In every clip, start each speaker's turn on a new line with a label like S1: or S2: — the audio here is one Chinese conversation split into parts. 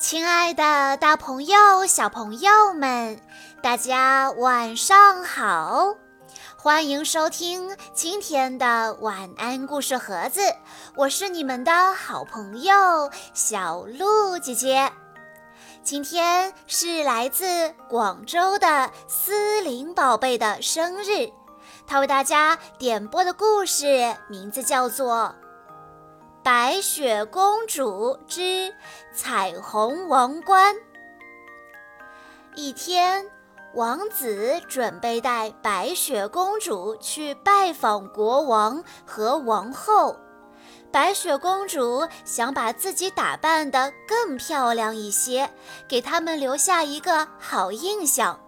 S1: 亲爱的，大朋友、小朋友们，大家晚上好！欢迎收听今天的晚安故事盒子，我是你们的好朋友小鹿姐姐。今天是来自广州的思琳宝贝的生日，她为大家点播的故事名字叫做。白雪公主之彩虹王冠。一天，王子准备带白雪公主去拜访国王和王后。白雪公主想把自己打扮得更漂亮一些，给他们留下一个好印象。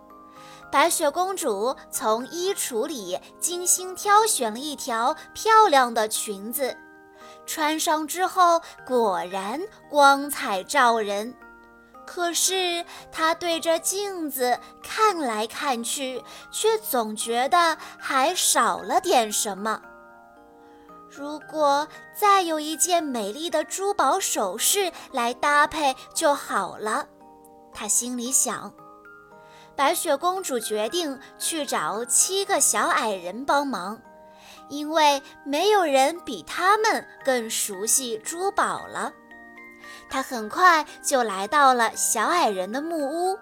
S1: 白雪公主从衣橱里精心挑选了一条漂亮的裙子。穿上之后，果然光彩照人。可是她对着镜子看来看去，却总觉得还少了点什么。如果再有一件美丽的珠宝首饰来搭配就好了，她心里想。白雪公主决定去找七个小矮人帮忙。因为没有人比他们更熟悉珠宝了，他很快就来到了小矮人的木屋。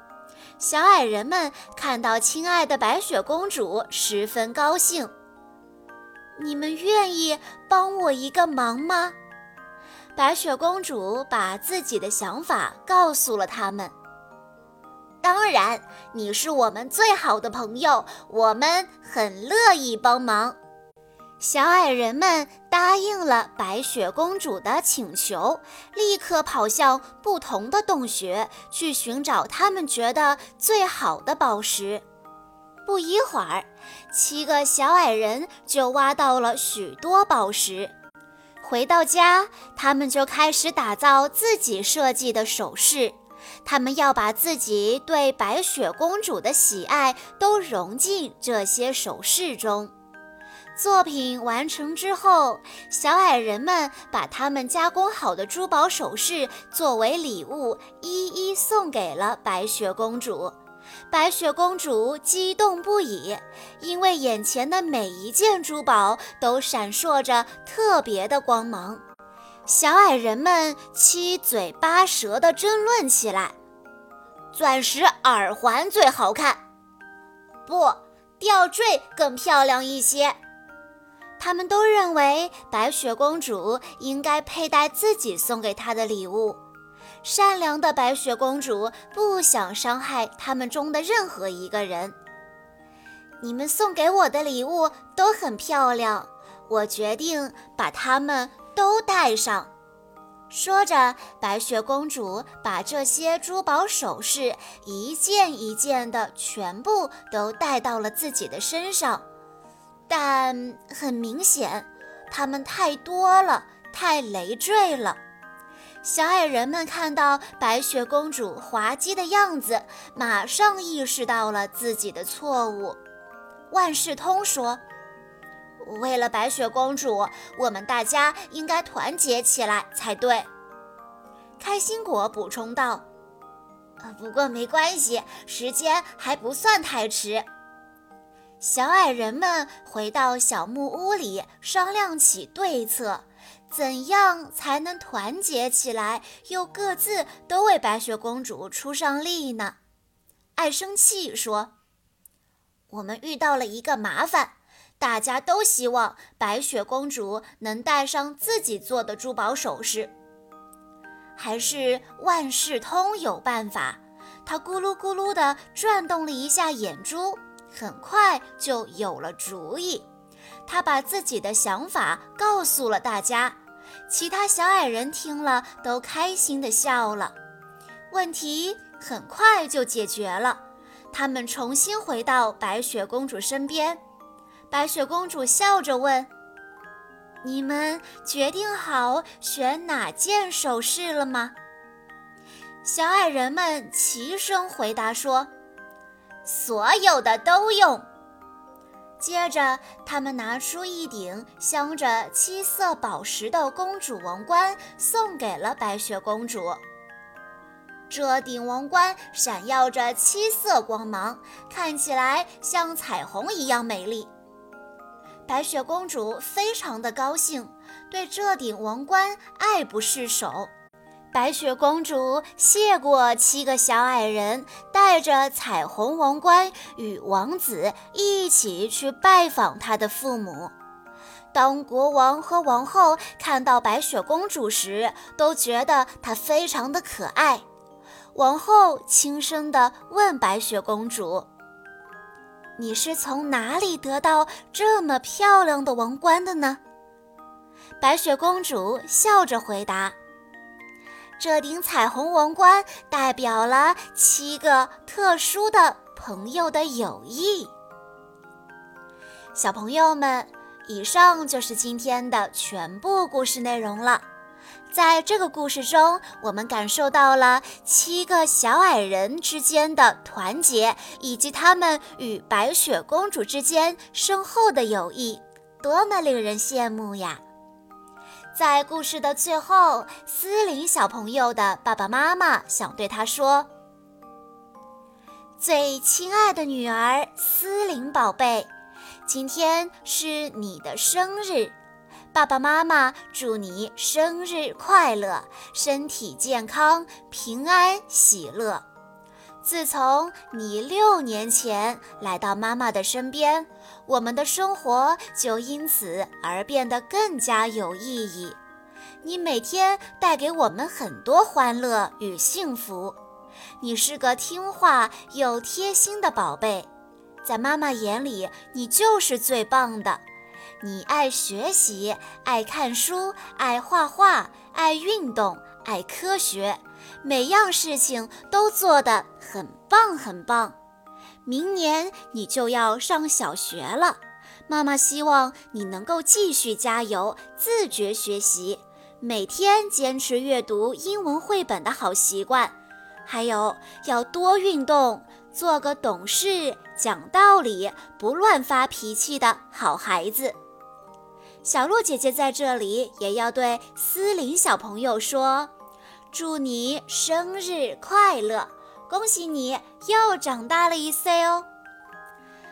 S1: 小矮人们看到亲爱的白雪公主，十分高兴。你们愿意帮我一个忙吗？白雪公主把自己的想法告诉了他们。当然，你是我们最好的朋友，我们很乐意帮忙。小矮人们答应了白雪公主的请求，立刻跑向不同的洞穴去寻找他们觉得最好的宝石。不一会儿，七个小矮人就挖到了许多宝石。回到家，他们就开始打造自己设计的首饰。他们要把自己对白雪公主的喜爱都融进这些首饰中。作品完成之后，小矮人们把他们加工好的珠宝首饰作为礼物，一一送给了白雪公主。白雪公主激动不已，因为眼前的每一件珠宝都闪烁着特别的光芒。小矮人们七嘴八舌地争论起来：“钻石耳环最好看，不，吊坠更漂亮一些。”他们都认为白雪公主应该佩戴自己送给她的礼物。善良的白雪公主不想伤害他们中的任何一个人。你们送给我的礼物都很漂亮，我决定把它们都带上。说着，白雪公主把这些珠宝首饰一件一件的全部都戴到了自己的身上。但很明显，它们太多了，太累赘了。小矮人们看到白雪公主滑稽的样子，马上意识到了自己的错误。万事通说：“为了白雪公主，我们大家应该团结起来才对。”开心果补充道：“不过没关系，时间还不算太迟。”小矮人们回到小木屋里，商量起对策，怎样才能团结起来，又各自都为白雪公主出上力呢？爱生气说：“我们遇到了一个麻烦，大家都希望白雪公主能戴上自己做的珠宝首饰。还是万事通有办法。”他咕噜咕噜地转动了一下眼珠。很快就有了主意，他把自己的想法告诉了大家，其他小矮人听了都开心地笑了。问题很快就解决了，他们重新回到白雪公主身边。白雪公主笑着问：“你们决定好选哪件首饰了吗？”小矮人们齐声回答说。所有的都用。接着，他们拿出一顶镶着七色宝石的公主王冠，送给了白雪公主。这顶王冠闪耀着七色光芒，看起来像彩虹一样美丽。白雪公主非常的高兴，对这顶王冠爱不释手。白雪公主谢过七个小矮人，带着彩虹王冠与王子一起去拜访他的父母。当国王和王后看到白雪公主时，都觉得她非常的可爱。王后轻声地问白雪公主：“你是从哪里得到这么漂亮的王冠的呢？”白雪公主笑着回答：“这顶彩虹王冠代表了七个特殊的朋友的友谊。”小朋友们，以上就是今天的全部故事内容了。在这个故事中，我们感受到了七个小矮人之间的团结，以及他们与白雪公主之间深厚的友谊，多么令人羡慕呀！在故事的最后，斯林小朋友的爸爸妈妈想对他说：“最亲爱的女儿斯林宝贝，今天是你的生日。”爸爸妈妈祝你生日快乐，身体健康，平安喜乐。自从你六年前来到妈妈的身边，我们的生活就因此而变得更加有意义。你每天带给我们很多欢乐与幸福。你是个听话又贴心的宝贝，在妈妈眼里，你就是最棒的。你爱学习，爱看书，爱画画，爱运动，爱科学，每样事情都做得很棒很棒。明年你就要上小学了，妈妈希望你能够继续加油，自觉学习，每天坚持阅读英文绘本的好习惯，还有要多运动，做个懂事、讲道理、不乱发脾气的好孩子。小鹿姐姐在这里也要对思琳小朋友说：“祝你生日快乐，恭喜你又长大了一岁哦！”